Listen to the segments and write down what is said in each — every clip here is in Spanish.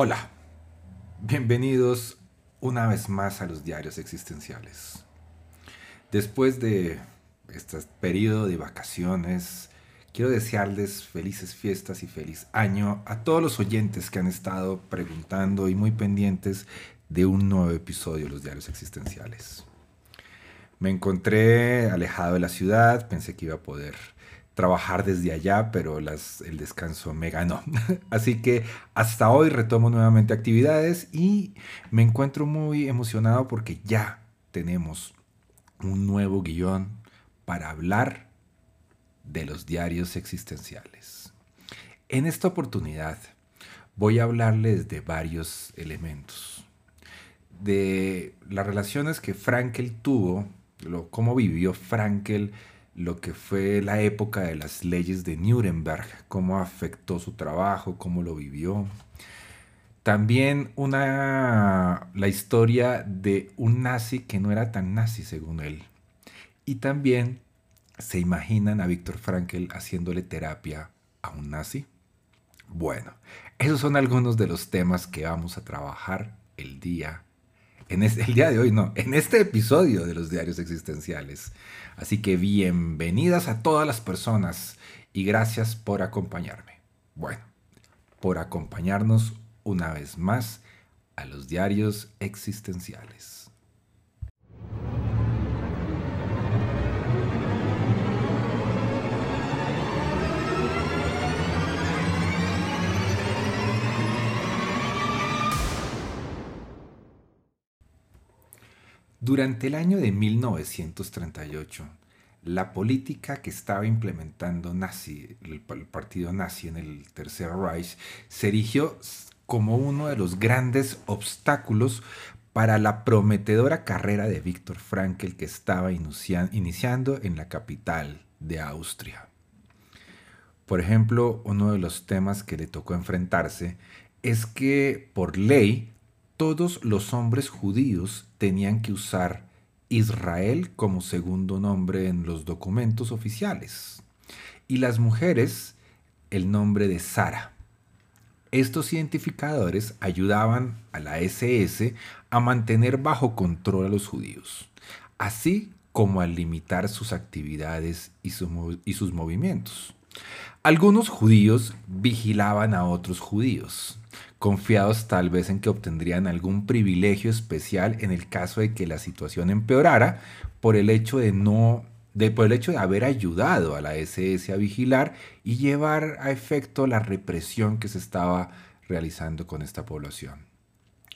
Hola, bienvenidos una vez más a los diarios existenciales. Después de este periodo de vacaciones, quiero desearles felices fiestas y feliz año a todos los oyentes que han estado preguntando y muy pendientes de un nuevo episodio de los diarios existenciales. Me encontré alejado de la ciudad, pensé que iba a poder trabajar desde allá, pero el descanso me ganó. Así que hasta hoy retomo nuevamente actividades y me encuentro muy emocionado porque ya tenemos un nuevo guion para hablar de los diarios existenciales. En esta oportunidad voy a hablarles de varios elementos, de las relaciones que Frankel tuvo lo, cómo vivió Frankel lo que fue la época de las leyes de Nuremberg, cómo afectó su trabajo, cómo lo vivió. También una, la historia de un nazi que no era tan nazi según él. Y también se imaginan a Víctor Frankel haciéndole terapia a un nazi. Bueno, esos son algunos de los temas que vamos a trabajar el día en este, el día de hoy, no, en este episodio de los diarios existenciales. Así que bienvenidas a todas las personas y gracias por acompañarme. Bueno, por acompañarnos una vez más a los diarios existenciales. Durante el año de 1938, la política que estaba implementando nazi, el, partido nazi en el Tercer Reich se erigió como uno de los grandes obstáculos para la prometedora carrera de Víctor Frankl que estaba iniciando en la capital de Austria. Por ejemplo, uno de los temas que le tocó enfrentarse es que por ley todos los hombres judíos tenían que usar Israel como segundo nombre en los documentos oficiales y las mujeres el nombre de Sara. Estos identificadores ayudaban a la SS a mantener bajo control a los judíos, así como a limitar sus actividades y, y sus movimientos. Algunos judíos vigilaban a otros judíos, confiados tal vez en que obtendrían algún privilegio especial en el caso de que la situación empeorara por el hecho de no de, por el hecho de haber ayudado a la SS a vigilar y llevar a efecto la represión que se estaba realizando con esta población.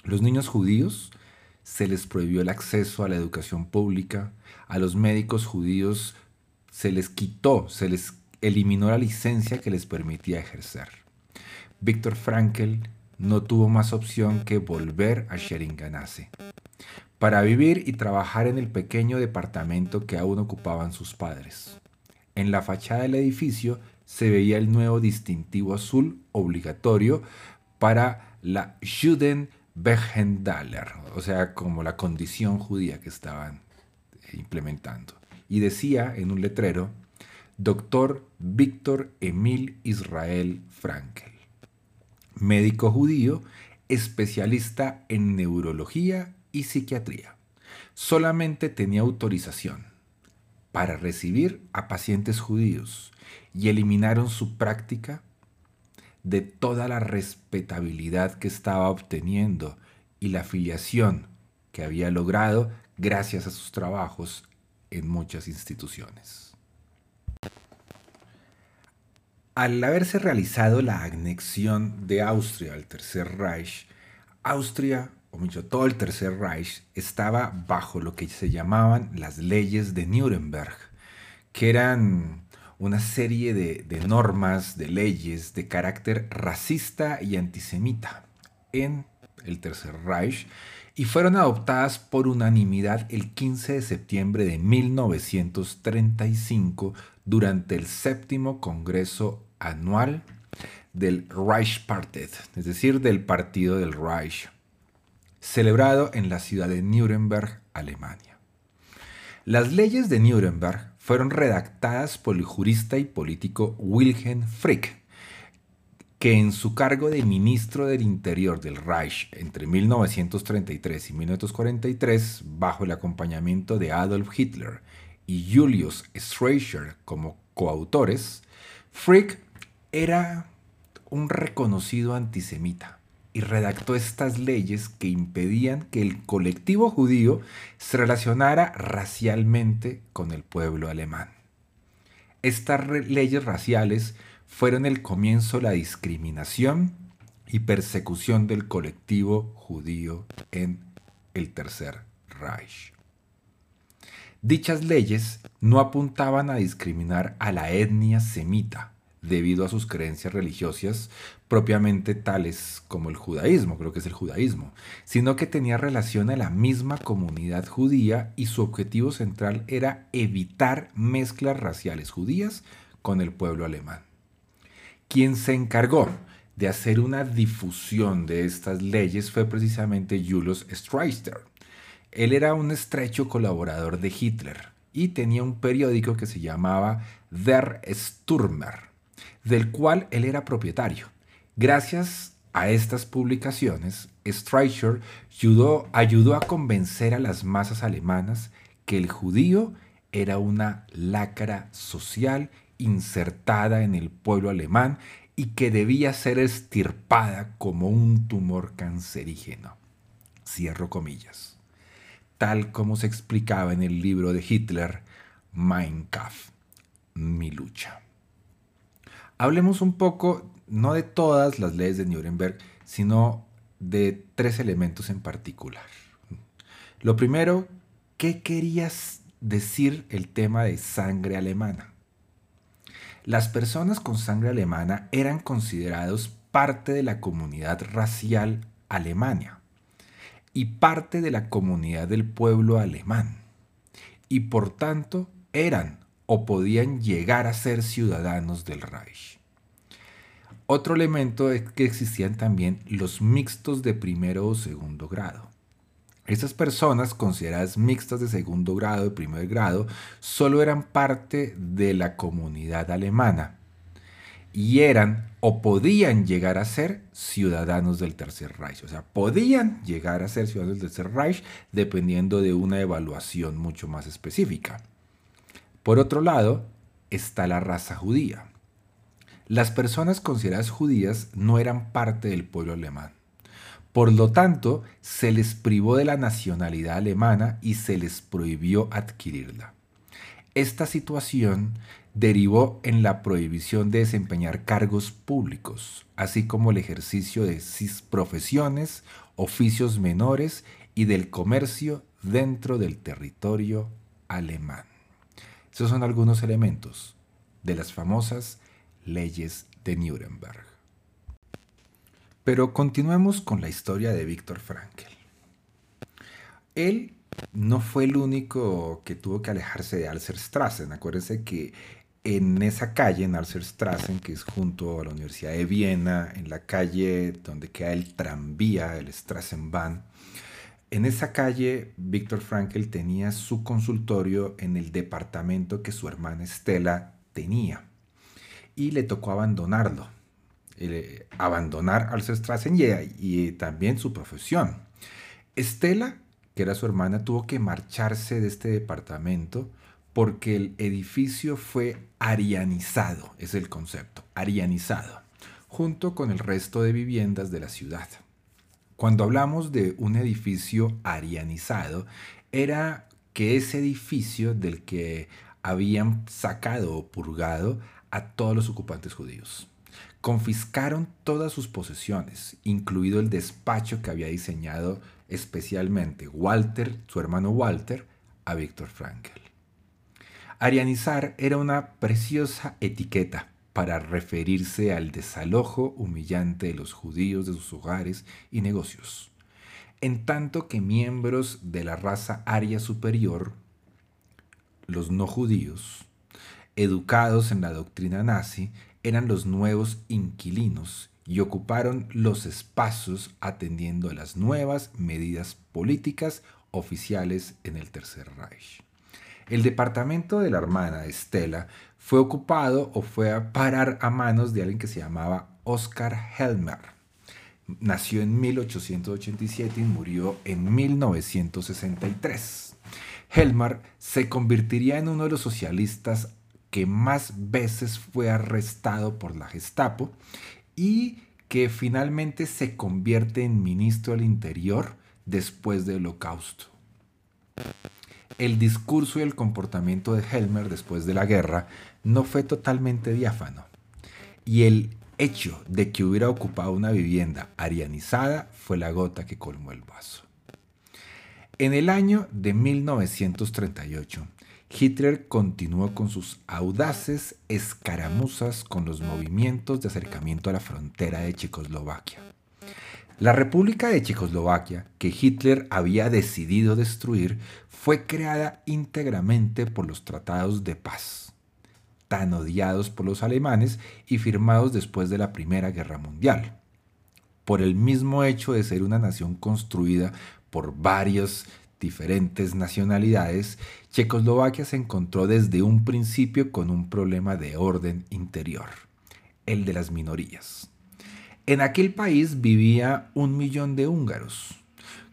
Los niños judíos se les prohibió el acceso a la educación pública, a los médicos judíos se les quitó, se les eliminó la licencia que les permitía ejercer. Víctor Frankl no tuvo más opción que volver a Sheringanase para vivir y trabajar en el pequeño departamento que aún ocupaban sus padres. En la fachada del edificio se veía el nuevo distintivo azul obligatorio para la Judenbehendaler, o sea, como la condición judía que estaban implementando. Y decía en un letrero, Doctor Víctor Emil Israel Frankel médico judío, especialista en neurología y psiquiatría. Solamente tenía autorización para recibir a pacientes judíos y eliminaron su práctica de toda la respetabilidad que estaba obteniendo y la afiliación que había logrado gracias a sus trabajos en muchas instituciones. Al haberse realizado la anexión de Austria al Tercer Reich, Austria, o mucho todo el Tercer Reich, estaba bajo lo que se llamaban las leyes de Nuremberg, que eran una serie de, de normas, de leyes de carácter racista y antisemita en el Tercer Reich y fueron adoptadas por unanimidad el 15 de septiembre de 1935 durante el séptimo Congreso Anual del Reichspartei, es decir, del Partido del Reich, celebrado en la ciudad de Nuremberg, Alemania. Las leyes de Nuremberg fueron redactadas por el jurista y político Wilhelm Frick, que en su cargo de ministro del Interior del Reich entre 1933 y 1943, bajo el acompañamiento de Adolf Hitler y Julius Streicher como coautores, Frick era un reconocido antisemita y redactó estas leyes que impedían que el colectivo judío se relacionara racialmente con el pueblo alemán. Estas leyes raciales fueron el comienzo la discriminación y persecución del colectivo judío en el Tercer Reich. Dichas leyes no apuntaban a discriminar a la etnia semita debido a sus creencias religiosas propiamente tales como el judaísmo, creo que es el judaísmo, sino que tenía relación a la misma comunidad judía y su objetivo central era evitar mezclas raciales judías con el pueblo alemán. Quien se encargó de hacer una difusión de estas leyes fue precisamente Julius Streicher. Él era un estrecho colaborador de Hitler y tenía un periódico que se llamaba Der Stürmer, del cual él era propietario. Gracias a estas publicaciones, Streicher ayudó, ayudó a convencer a las masas alemanas que el judío era una lacra social insertada en el pueblo alemán y que debía ser estirpada como un tumor cancerígeno. Cierro comillas. Tal como se explicaba en el libro de Hitler, Mein Kampf, mi lucha. Hablemos un poco, no de todas las leyes de Nuremberg, sino de tres elementos en particular. Lo primero, ¿qué querías decir el tema de sangre alemana? Las personas con sangre alemana eran considerados parte de la comunidad racial alemania y parte de la comunidad del pueblo alemán y por tanto eran o podían llegar a ser ciudadanos del Reich. Otro elemento es que existían también los mixtos de primero o segundo grado. Estas personas, consideradas mixtas de segundo grado, de primer grado, solo eran parte de la comunidad alemana y eran o podían llegar a ser ciudadanos del Tercer Reich. O sea, podían llegar a ser ciudadanos del Tercer Reich dependiendo de una evaluación mucho más específica. Por otro lado, está la raza judía. Las personas consideradas judías no eran parte del pueblo alemán por lo tanto, se les privó de la nacionalidad alemana y se les prohibió adquirirla. Esta situación derivó en la prohibición de desempeñar cargos públicos, así como el ejercicio de profesiones, oficios menores y del comercio dentro del territorio alemán. Esos son algunos elementos de las famosas leyes de Nuremberg. Pero continuemos con la historia de Víctor Frankl. Él no fue el único que tuvo que alejarse de Alserstrassen. Acuérdense que en esa calle, en Alserstrassen, que es junto a la Universidad de Viena, en la calle donde queda el tranvía, el Strassenbahn, en esa calle Víctor Frankl tenía su consultorio en el departamento que su hermana Estela tenía y le tocó abandonarlo eh, abandonar al y, y también su profesión. Estela, que era su hermana, tuvo que marcharse de este departamento porque el edificio fue arianizado, es el concepto, arianizado, junto con el resto de viviendas de la ciudad. Cuando hablamos de un edificio arianizado, era que ese edificio del que habían sacado o purgado a todos los ocupantes judíos confiscaron todas sus posesiones, incluido el despacho que había diseñado especialmente Walter, su hermano Walter, a Víctor Frankl. Arianizar era una preciosa etiqueta para referirse al desalojo humillante de los judíos de sus hogares y negocios, en tanto que miembros de la raza aria superior, los no judíos, educados en la doctrina nazi, eran los nuevos inquilinos y ocuparon los espacios atendiendo a las nuevas medidas políticas oficiales en el Tercer Reich. El departamento de la hermana Estela fue ocupado o fue a parar a manos de alguien que se llamaba Oscar Helmer. Nació en 1887 y murió en 1963. Helmer se convertiría en uno de los socialistas que más veces fue arrestado por la Gestapo y que finalmente se convierte en ministro del Interior después del Holocausto. El discurso y el comportamiento de Helmer después de la guerra no fue totalmente diáfano. Y el hecho de que hubiera ocupado una vivienda arianizada fue la gota que colmó el vaso. En el año de 1938, Hitler continuó con sus audaces escaramuzas con los movimientos de acercamiento a la frontera de Checoslovaquia. La República de Checoslovaquia, que Hitler había decidido destruir, fue creada íntegramente por los tratados de paz, tan odiados por los alemanes y firmados después de la Primera Guerra Mundial, por el mismo hecho de ser una nación construida por varios diferentes nacionalidades, Checoslovaquia se encontró desde un principio con un problema de orden interior, el de las minorías. En aquel país vivía un millón de húngaros,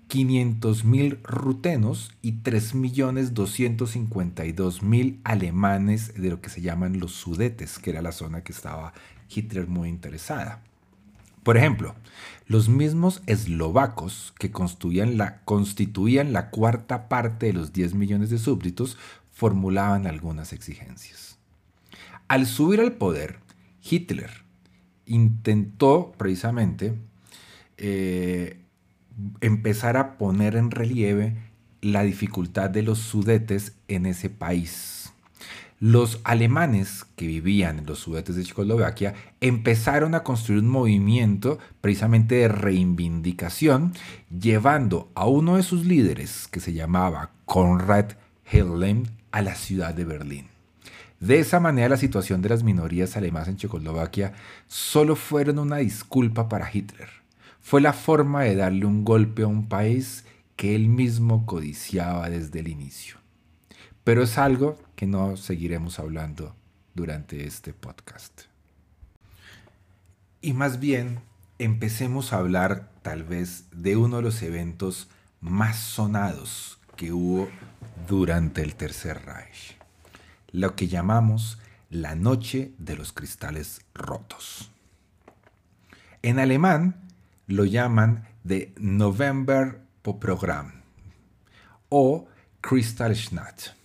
500.000 rutenos y 3.252.000 alemanes de lo que se llaman los Sudetes, que era la zona que estaba Hitler muy interesada. Por ejemplo, los mismos eslovacos que constituían la, cuarta parte de los 10 millones de súbditos formulaban algunas exigencias. Al subir al poder, Hitler intentó precisamente eh, empezar a poner en relieve la dificultad de los sudetes en ese país los alemanes que vivían en los sudetes de Checoslovaquia empezaron a construir un movimiento precisamente de reivindicación, llevando a uno de sus líderes, que se llamaba Konrad Hellem, a la ciudad de Berlín. De esa manera la situación de las minorías alemanas en Checoslovaquia solo fueron una disculpa para Hitler. Fue la forma de darle un golpe a un país que él mismo codiciaba desde el inicio. Pero es algo que no seguiremos hablando durante este podcast. Y más bien, empecemos a hablar tal vez de uno de los eventos más sonados que hubo durante el Tercer Reich, lo que llamamos la Noche de los Cristales Rotos. En alemán lo llaman de November Programm o Kristallnacht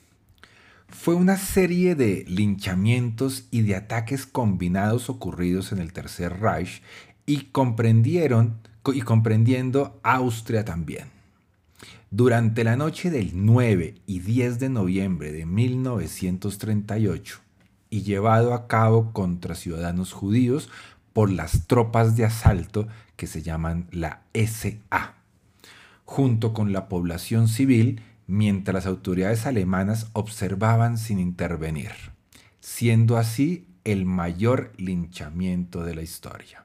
fue una serie de linchamientos y de ataques combinados ocurridos en el Tercer Reich y comprendieron y comprendiendo Austria también. Durante la noche del 9 y 10 de noviembre de 1938 y llevado a cabo contra ciudadanos judíos por las tropas de asalto que se llaman la SA, junto con la población civil mientras las autoridades alemanas observaban sin intervenir, siendo así el mayor linchamiento de la historia.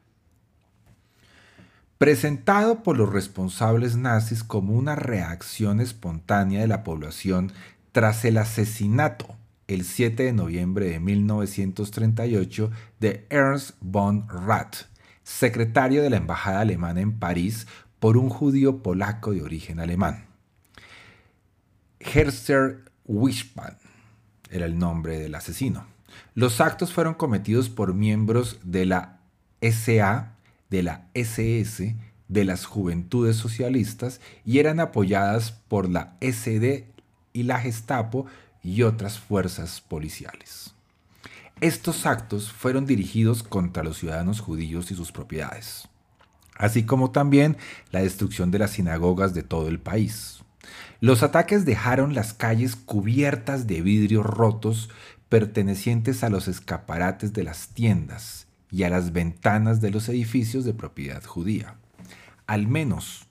Presentado por los responsables nazis como una reacción espontánea de la población tras el asesinato el 7 de noviembre de 1938 de Ernst von Rath, secretario de la Embajada Alemana en París, por un judío polaco de origen alemán. Herster Wishpan era el nombre del asesino. Los actos fueron cometidos por miembros de la SA, de la SS, de las Juventudes Socialistas y eran apoyadas por la SD y la Gestapo y otras fuerzas policiales. Estos actos fueron dirigidos contra los ciudadanos judíos y sus propiedades, así como también la destrucción de las sinagogas de todo el país Los ataques dejaron las calles cubiertas de vidrios rotos pertenecientes a los escaparates de las tiendas y a las ventanas de los edificios de propiedad judía. Al menos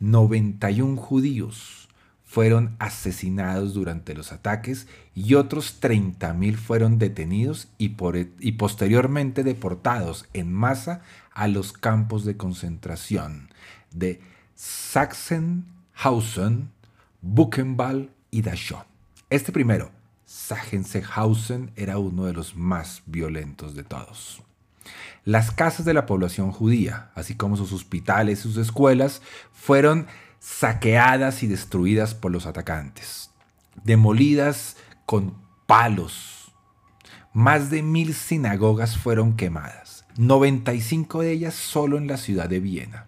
91 judíos fueron asesinados durante los ataques y otros 30.000 fueron detenidos y, y, posteriormente deportados en masa a los campos de concentración de Sachsenhausen, Buchenwald y Dachau. Este primero, Sachsenhausen, era uno de los más violentos de todos. Las casas de la población judía, así como sus hospitales y sus escuelas, fueron saqueadas y destruidas por los atacantes, demolidas con palos. Más de mil sinagogas fueron quemadas, 95 de ellas solo en la ciudad de Viena,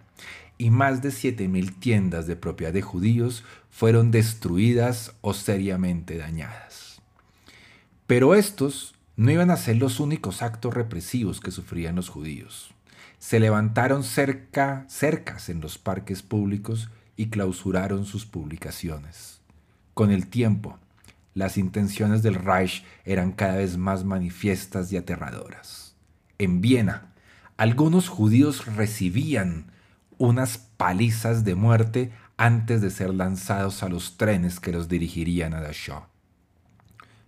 y más de 7.000 tiendas de propiedad de judíos fueron destruidas o seriamente dañadas. Pero estos no iban a ser los únicos actos represivos que sufrían los judíos. Se levantaron cerca, cercas en los parques públicos y clausuraron sus publicaciones. Con el tiempo, las intenciones del Reich eran cada vez más manifiestas y aterradoras. En Viena, algunos judíos recibían unas palizas de muerte antes de ser lanzados a los trenes que los dirigirían a Dachau.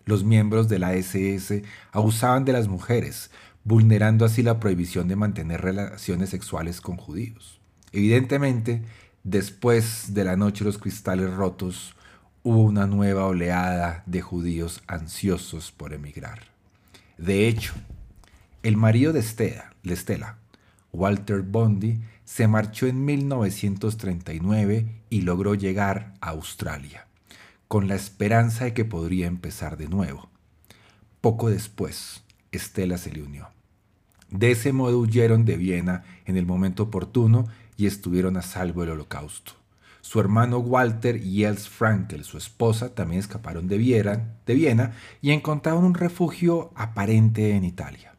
Los miembros de la SS abusaban de las mujeres, vulnerando así la prohibición de mantener relaciones sexuales con judíos. Evidentemente, después de la noche de los cristales rotos, hubo una nueva oleada de judíos ansiosos por emigrar. De hecho, el marido de Estela, Walter Bondi, se marchó en 1939 y logró llegar a Australia con la esperanza de que podría empezar de nuevo. Poco después, Estela se le unió. De ese modo huyeron de Viena en el momento oportuno y estuvieron a salvo del holocausto. Su hermano Walter y Els Frankel, su esposa, también escaparon de Viena, de Viena y encontraron un refugio aparente en Italia.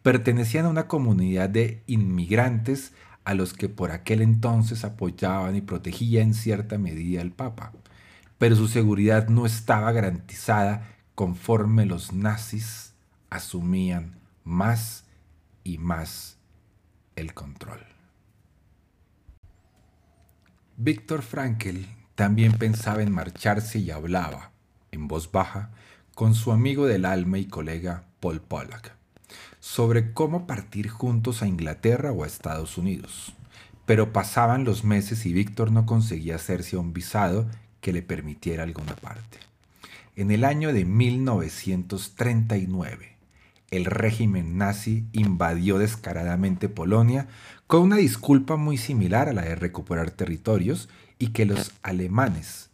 Pertenecían a una comunidad de inmigrantes a los que por aquel entonces apoyaban y protegía en cierta medida el Papa pero su seguridad no estaba garantizada conforme los nazis asumían más y más el control. Víctor Frankl también pensaba en marcharse y hablaba, en voz baja, con su amigo del alma y colega Paul Pollack, sobre cómo partir juntos a Inglaterra o a Estados Unidos. Pero pasaban los meses y Víctor no conseguía hacerse un visado que le permitiera alguna parte. En el año de 1939, el régimen nazi invadió descaradamente Polonia con una disculpa muy similar a la de recuperar territorios y que los alemanes,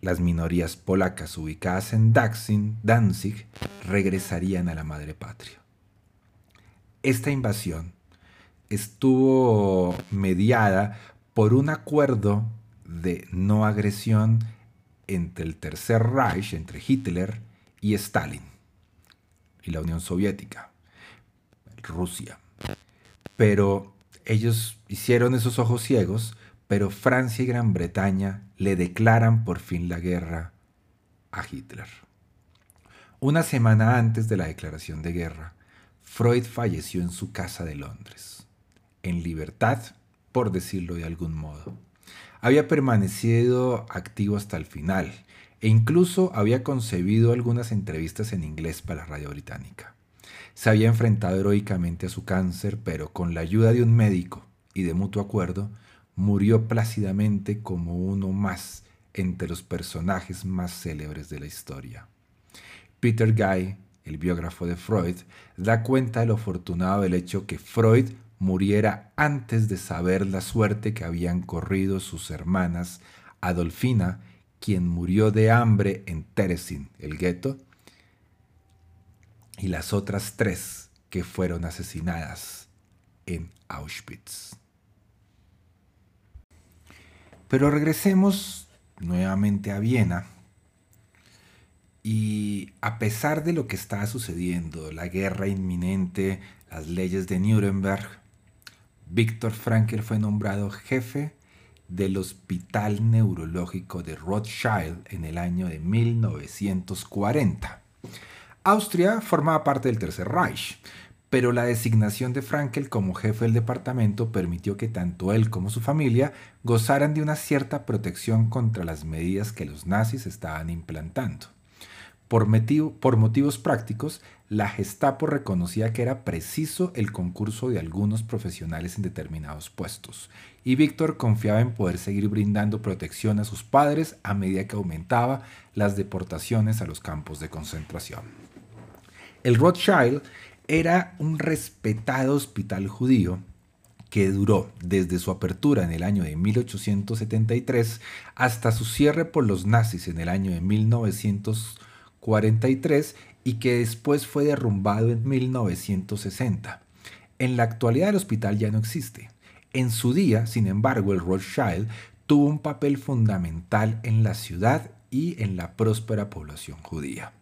las minorías polacas ubicadas en Danzig, regresarían a la madre patria. Esta invasión estuvo mediada por un acuerdo de no agresión entre el Tercer Reich, entre Hitler y Stalin, y la Unión Soviética, Rusia. Pero ellos hicieron esos ojos ciegos, pero Francia y Gran Bretaña le declaran por fin la guerra a Hitler. Una semana antes de la declaración de guerra, Freud falleció en su casa de Londres, en libertad, por decirlo de algún modo había permanecido activo hasta el final e incluso había concebido algunas entrevistas en inglés para la radio británica. Se había enfrentado heroicamente a su cáncer, pero con la ayuda de un médico y de mutuo acuerdo, murió plácidamente como uno más entre los personajes más célebres de la historia. Peter Guy, el biógrafo de Freud, da cuenta de lo afortunado del hecho que Freud muriera antes de saber la suerte que habían corrido sus hermanas Adolfina, quien murió de hambre en Teresin, el gueto, y las otras tres que fueron asesinadas en Auschwitz. Pero regresemos nuevamente a Viena y a pesar de lo que estaba sucediendo, la guerra inminente, las leyes de Nuremberg, Víctor Frankl fue nombrado jefe del Hospital Neurológico de Rothschild en el año de 1940. Austria formaba parte del Tercer Reich, pero la designación de Frankel como jefe del departamento permitió que tanto él como su familia gozaran de una cierta protección contra las medidas que los nazis estaban implantando. Por, por, motivos prácticos, la Gestapo reconocía que era preciso el concurso de algunos profesionales en determinados puestos, y Víctor confiaba en poder seguir brindando protección a sus padres a medida que aumentaba las deportaciones a los campos de concentración. El Rothschild era un respetado hospital judío que duró desde su apertura en el año de 1873 hasta su cierre por los nazis en el año de 1943 y que después fue derrumbado en 1960. En la actualidad el hospital ya no existe. En su día, sin embargo, el Rothschild tuvo un papel fundamental en la ciudad y en la próspera población judía.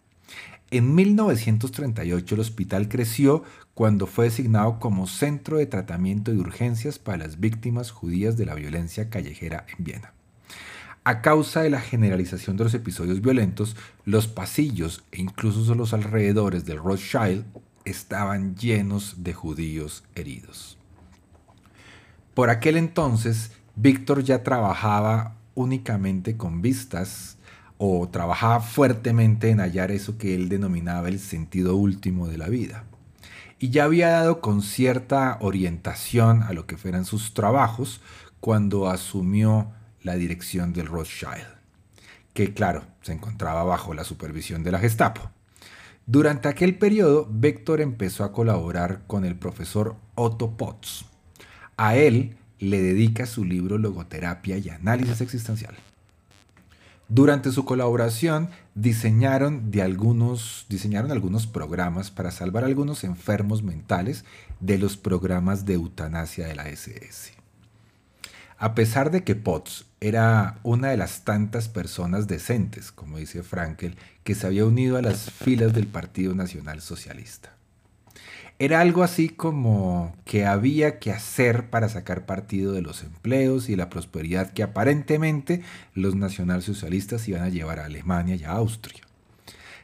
En 1938 el hospital creció cuando fue designado como centro de tratamiento de urgencias para las víctimas judías de la violencia callejera en Viena. A causa de la generalización de los episodios violentos, los pasillos e incluso los alrededores del Rothschild estaban llenos de judíos heridos. Por aquel entonces, Víctor ya trabajaba únicamente con vistas o trabajaba fuertemente en hallar eso que él denominaba el sentido último de la vida. Y ya había dado con cierta orientación a lo que fueran sus trabajos cuando asumió la dirección del Rothschild, que claro, se encontraba bajo la supervisión de la Gestapo. Durante aquel periodo, Víctor empezó a colaborar con el profesor Otto Potts. A él le dedica su libro Logoterapia y Análisis Existencial. Durante su colaboración diseñaron, de algunos, diseñaron algunos programas para salvar a algunos enfermos mentales de los programas de eutanasia de la SS. A pesar de que Potts era una de las tantas personas decentes, como dice Frankel, que se había unido a las filas del Partido Nacional Socialista. Era algo así como que había que hacer para sacar partido de los empleos y la prosperidad que aparentemente los nacionalsocialistas iban a llevar a Alemania y a Austria.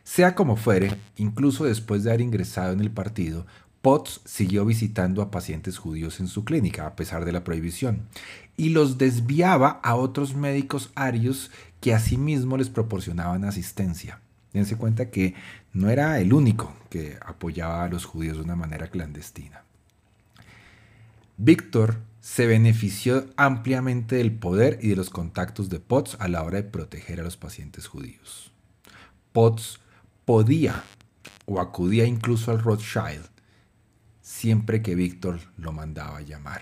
Sea como fuere, incluso después de haber ingresado en el partido, Potts siguió visitando a pacientes judíos en su clínica a pesar de la prohibición y los desviaba a otros médicos arios que asimismo les proporcionaban asistencia. Dense cuenta que no era el único que apoyaba a los judíos de una manera clandestina. Víctor se benefició ampliamente del poder y de los contactos de Potts a la hora de proteger a los pacientes judíos. Potts podía o acudía incluso al Rothschild siempre que Víctor lo mandaba llamar.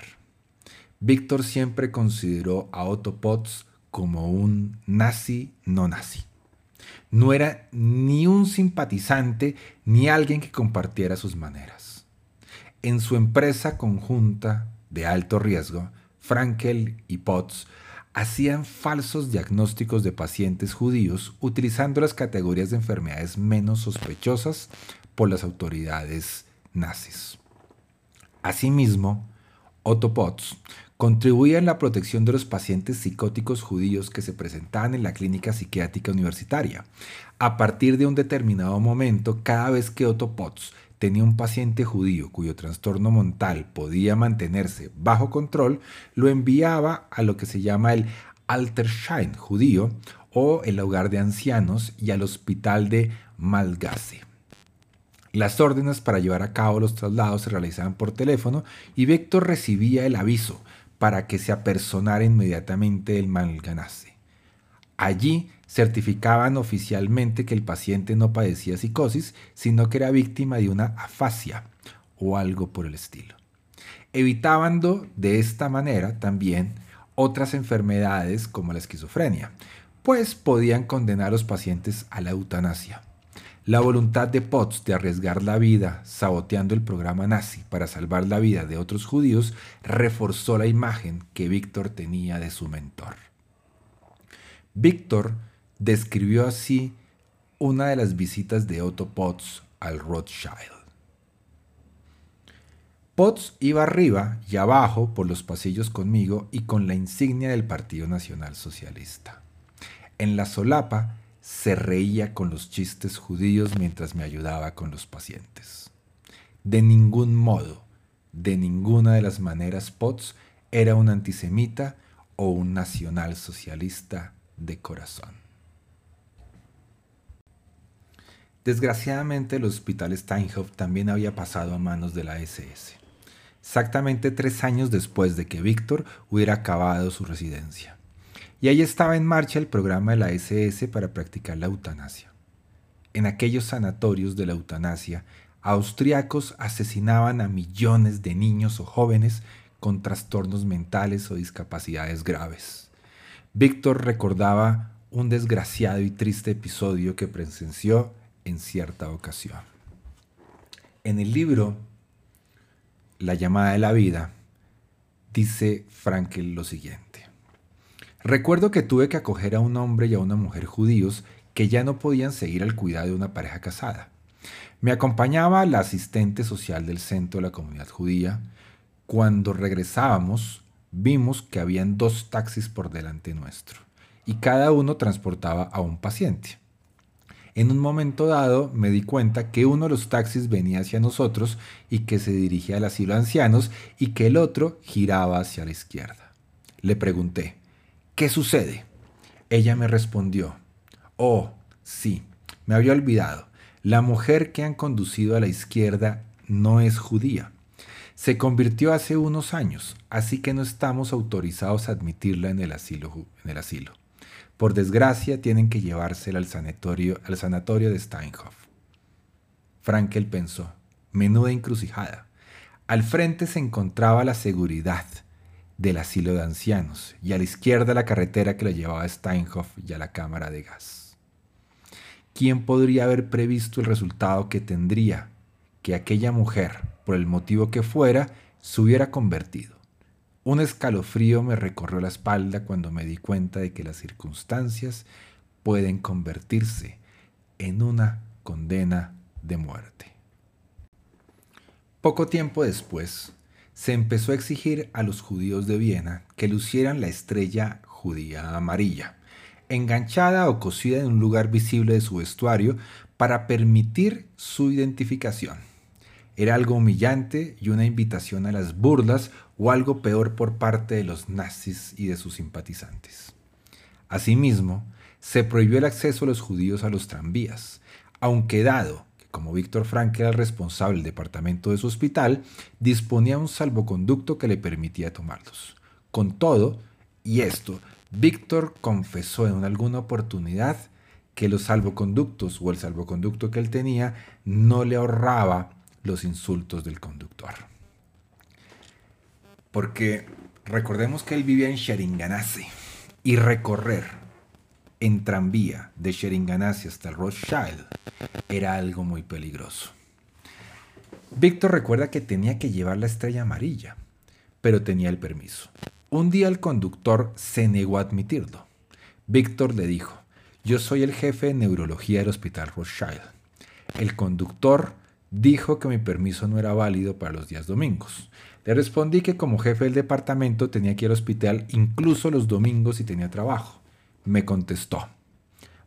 Víctor siempre consideró a Otto Potts como un nazi no nazi. No era ni un simpatizante ni alguien que compartiera sus maneras. En su empresa conjunta de alto riesgo, Frankel y Potts hacían falsos diagnósticos de pacientes judíos utilizando las categorías de enfermedades menos sospechosas por las autoridades nazis. Asimismo, Otto Potts contribuía en la protección de los pacientes psicóticos judíos que se presentaban en la clínica psiquiátrica universitaria. A partir de un determinado momento, cada vez que Otto Potts tenía un paciente judío cuyo trastorno mental podía mantenerse bajo control, lo enviaba a lo que se llama el Alterschein judío o el hogar de ancianos y al hospital de Malgasse. Las órdenes para llevar a cabo los traslados se realizaban por teléfono y Víctor recibía el aviso para que se apersonara inmediatamente el malganase. Allí certificaban oficialmente que el paciente no padecía psicosis, sino que era víctima de una afasia o algo por el estilo. Evitando de esta manera también otras enfermedades como la esquizofrenia, pues podían condenar a los pacientes a la eutanasia. La voluntad de Potts de arriesgar la vida saboteando el programa nazi para salvar la vida de otros judíos reforzó la imagen que Víctor tenía de su mentor. Víctor describió así una de las visitas de Otto Potts al Rothschild. Potts iba arriba y abajo por los pasillos conmigo y con la insignia del Partido Nacional Socialista. En la solapa se reía con los chistes judíos mientras me ayudaba con los pacientes. De ningún modo, de ninguna de las maneras Potts era un antisemita o un nacionalsocialista de corazón. Desgraciadamente el hospital Steinhoff también había pasado a manos de la SS, exactamente tres años después de que Víctor hubiera acabado su residencia. Y ahí estaba en marcha el programa de la SS para practicar la eutanasia. En aquellos sanatorios de la eutanasia, austriacos asesinaban a millones de niños o jóvenes con trastornos mentales o discapacidades graves. Víctor recordaba un desgraciado y triste episodio que presenció en cierta ocasión. En el libro La llamada de la vida, dice Frankel lo siguiente. Recuerdo que tuve que acoger a un hombre y a una mujer judíos que ya no podían seguir al cuidado de una pareja casada. Me acompañaba la asistente social del centro de la comunidad judía. Cuando regresábamos, vimos que habían dos taxis por delante nuestro y cada uno transportaba a un paciente. En un momento dado me di cuenta que uno de los taxis venía hacia nosotros y que se dirigía al asilo de ancianos y que el otro giraba hacia la izquierda. Le pregunté, ¿qué sucede? Ella me respondió, oh, sí, me había olvidado. La mujer que han conducido a la izquierda no es judía. Se convirtió hace unos años, así que no estamos autorizados a admitirla en el asilo. Por desgracia, tienen que llevársela al sanatorio, al sanatorio de Steinhoff. Frankel pensó, menuda encrucijada. Al frente se encontraba la seguridad del asilo de ancianos y a la izquierda la carretera que lo llevaba a Steinhoff y a la cámara de gas. ¿Quién podría haber previsto el resultado que tendría que aquella mujer, por el motivo que fuera, se hubiera convertido? Un escalofrío me recorrió la espalda cuando me di cuenta de que las circunstancias pueden convertirse en una condena de muerte. Poco tiempo después, se empezó a exigir a los judíos de Viena que lucieran la estrella judía amarilla, enganchada o cosida en un lugar visible de su vestuario para permitir su identificación. Era algo humillante y una invitación a las burlas o algo peor por parte de los nazis y de sus simpatizantes. Asimismo, se prohibió el acceso a los judíos a los tranvías, aunque dado como Víctor Frank era el responsable del departamento de su hospital, disponía un salvoconducto que le permitía tomarlos. Con todo, y esto, Víctor confesó en alguna oportunidad que los salvoconductos o el salvoconducto que él tenía no le ahorraba los insultos del conductor. Porque recordemos que él vivía en Sheringanase y recorrer en tranvía de Sheringanase hasta Rothschild era algo muy peligroso. Víctor recuerda que tenía que llevar la estrella amarilla, pero tenía el permiso. Un día el conductor se negó a admitirlo. Víctor le dijo, yo soy el jefe de neurología del hospital Rothschild. El conductor dijo que mi permiso no era válido para los días domingos. Le respondí que como jefe del departamento tenía que ir al hospital incluso los domingos si tenía trabajo. Me contestó,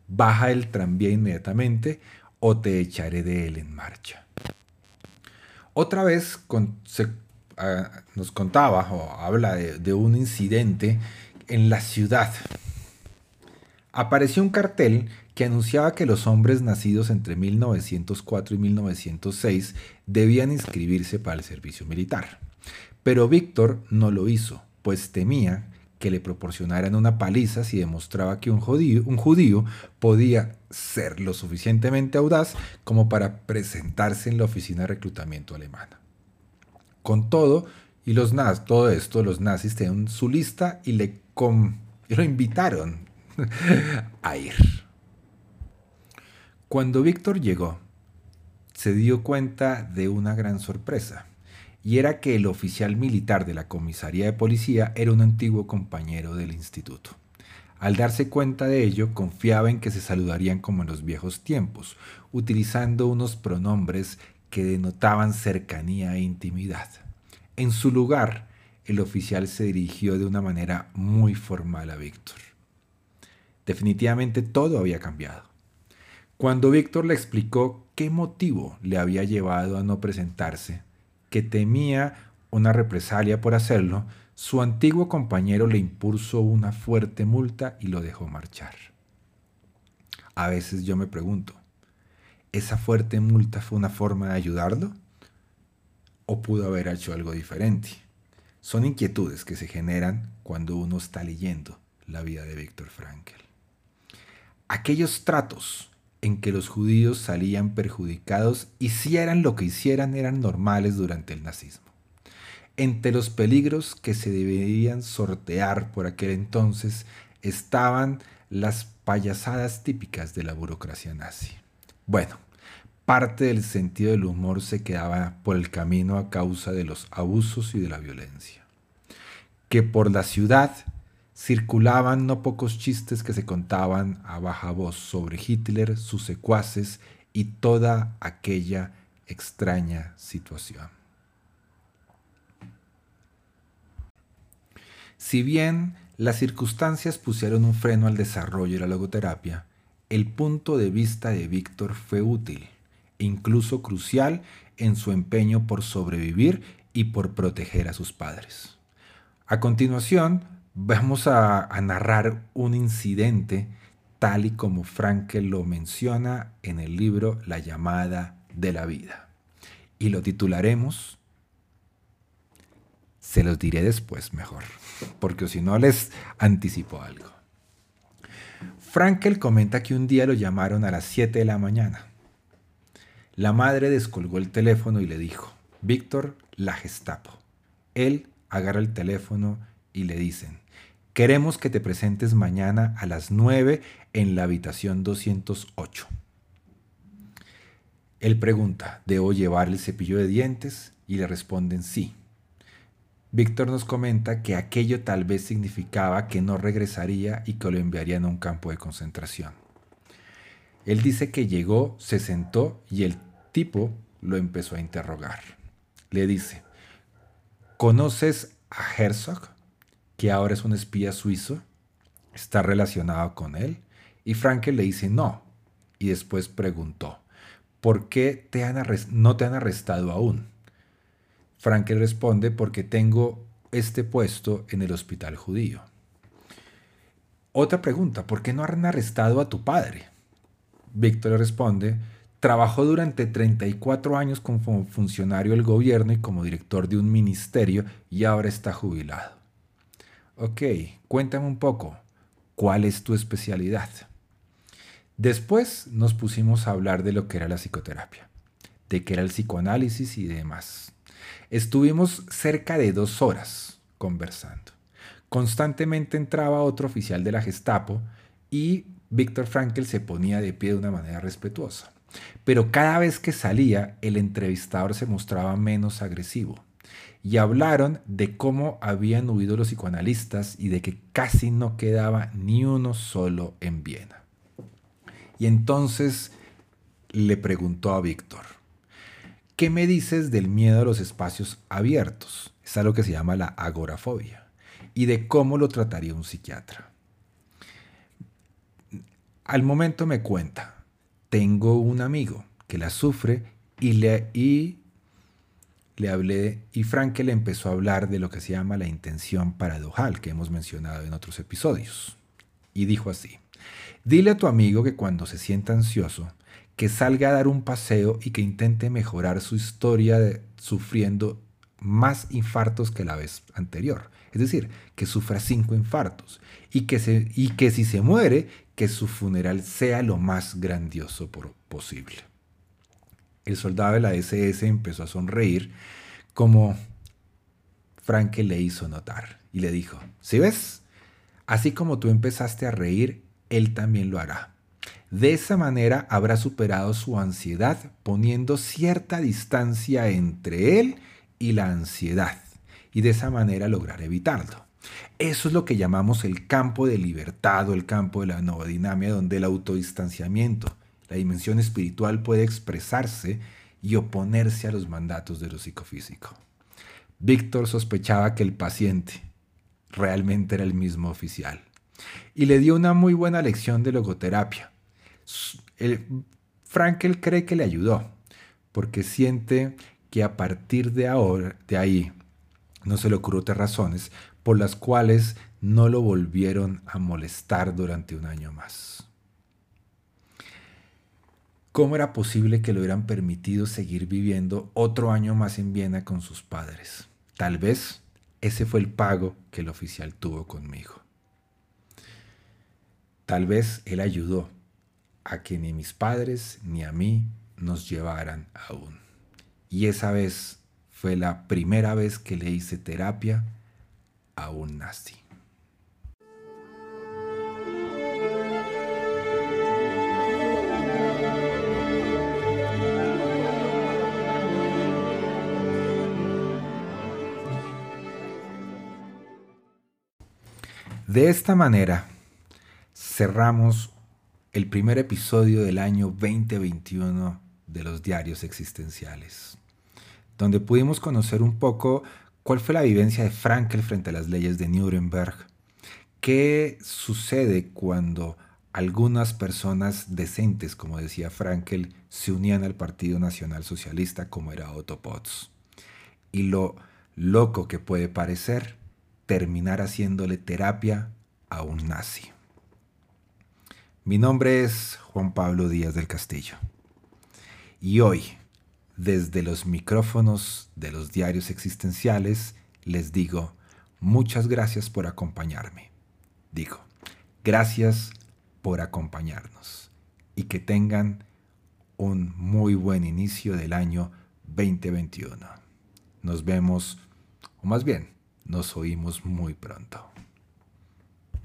baja el tranvía inmediatamente o te echaré de él en marcha. Otra vez ah, nos contaba o habla de un incidente en la ciudad. Apareció un cartel que anunciaba que los hombres nacidos entre 1904 y 1906 debían inscribirse para el servicio militar. Pero Víctor no lo hizo, pues temía que le proporcionaran una paliza si demostraba que un judío, un judío podía ser lo suficientemente audaz como para presentarse en la oficina de reclutamiento alemana. Con todo, y los nazis, todo esto, los nazis tenían su lista y le y lo invitaron a ir. Cuando Víctor llegó, se dio cuenta de una gran sorpresa, y era que el oficial militar de la comisaría de policía era un antiguo compañero del instituto. Al darse cuenta de ello, confiaba en que se saludarían como en los viejos tiempos, utilizando unos pronombres que denotaban cercanía e intimidad. En su lugar, el oficial se dirigió de una manera muy formal a Víctor. Definitivamente todo había cambiado. Cuando Víctor le explicó qué motivo le había llevado a no presentarse, que temía una represalia por hacerlo, su antiguo compañero le impuso una fuerte multa y lo dejó marchar. A veces yo me pregunto, ¿esa fuerte multa fue una forma de ayudarlo? ¿O pudo haber hecho algo diferente? Son inquietudes que se generan cuando uno está leyendo la vida de Víctor Frankl. Aquellos tratos en que los judíos salían perjudicados, hicieran lo que hicieran, eran normales durante el nazismo. Entre los peligros que se deberían sortear por aquel entonces estaban las payasadas típicas de la burocracia nazi. Bueno, parte del sentido del humor se quedaba por el camino a causa de los abusos y de la violencia. Que por la ciudad circulaban no pocos chistes que se contaban a baja voz sobre Hitler, sus secuaces y toda aquella extraña situación. Si bien las circunstancias pusieron un freno al desarrollo de la logoterapia, el punto de vista de Víctor fue útil e incluso crucial en su empeño por sobrevivir y por proteger a sus padres. A continuación, vamos a, narrar un incidente tal y como Frankel lo menciona en el libro La llamada de la vida. Y lo titularemos, se los diré después mejor, porque si no les anticipo algo. Frankel comenta que un día lo llamaron a las 7 de la mañana. La madre descolgó el teléfono y le dijo, Víctor, la Gestapo. Él agarra el teléfono y le dicen, Queremos que te presentes mañana a las 9 en la habitación 208. Él pregunta, ¿debo llevar el cepillo de dientes? Y le responden sí. Víctor nos comenta que aquello tal vez significaba que no regresaría y que lo enviarían a un campo de concentración. Él dice que llegó, se sentó y el tipo lo empezó a interrogar. Le dice, ¿conoces a Herzog? Que ahora es un espía suizo, está relacionado con él. Y Frankel le dice no. Y después preguntó, ¿por qué te han no te han arrestado aún? Frankel responde, porque tengo este puesto en el hospital judío. Otra pregunta, ¿por qué no han arrestado a tu padre? Víctor le responde, trabajó durante 34 años como funcionario del gobierno y como director de un ministerio y ahora está jubilado. Ok, cuéntame un poco, ¿cuál es tu especialidad? Después nos pusimos a hablar de lo que era la psicoterapia, de qué era el psicoanálisis y demás. Estuvimos cerca de dos horas conversando. Constantemente entraba otro oficial de la Gestapo y Víctor Frankl se ponía de pie de una manera respetuosa. Pero cada vez que salía, el entrevistador se mostraba menos agresivo y hablaron de cómo habían huido los psicoanalistas y de que casi no quedaba ni uno solo en Viena. Y entonces le preguntó a Víctor, ¿qué me dices del miedo a los espacios abiertos? Es algo que se llama la agorafobia. Y de cómo lo trataría un psiquiatra. Al momento me cuenta, tengo un amigo que la sufre y, le, le hablé y Frankel empezó a hablar de lo que se llama la intención paradojal que hemos mencionado en otros episodios. Y dijo así, dile a tu amigo que cuando se sienta ansioso, que salga a dar un paseo y que intente mejorar su historia sufriendo más infartos que la vez anterior. Es decir, que sufra cinco infartos y que, y que si se muere, que su funeral sea lo más grandioso posible. El soldado de la SS empezó a sonreír como Franke le hizo notar y le dijo, ¿si ves? Así como tú empezaste a reír, él también lo hará. De esa manera habrá superado su ansiedad poniendo cierta distancia entre él y la ansiedad y de esa manera lograr evitarlo. Eso es lo que llamamos el campo de libertad o el campo de la nueva dinámica donde el autodistanciamiento la dimensión espiritual puede expresarse y oponerse a los mandatos de lo psicofísico. Víctor sospechaba que el paciente realmente era el mismo oficial y le dio una muy buena lección de logoterapia. Frankel cree que le ayudó porque siente que a partir de ahora, de ahí, no se le ocurrió razones por las cuales no lo volvieron a molestar durante un año más. ¿Cómo era posible que lo hubieran permitido seguir viviendo otro año más en Viena con sus padres? Tal vez ese fue el pago que el oficial tuvo conmigo. Tal vez él ayudó a que ni mis padres ni a mí nos llevaran aún. Y esa vez fue la primera vez que le hice terapia a un nazi. De esta manera, cerramos el primer episodio del año 2021 de los diarios existenciales, donde pudimos conocer un poco cuál fue la vivencia de Frankel frente a las leyes de Nuremberg, qué sucede cuando algunas personas decentes, como decía Frankel, se unían al Partido Nacional Socialista como era Otto Potts, y lo loco que puede parecer terminar haciéndole terapia a un nazi. Mi nombre es Juan Pablo Díaz del Castillo y hoy, desde los micrófonos de los diarios existenciales, les digo muchas gracias por acompañarme. Digo, gracias por acompañarnos y que tengan un muy buen inicio del año 2021. Nos vemos, o más bien, nos oímos muy pronto.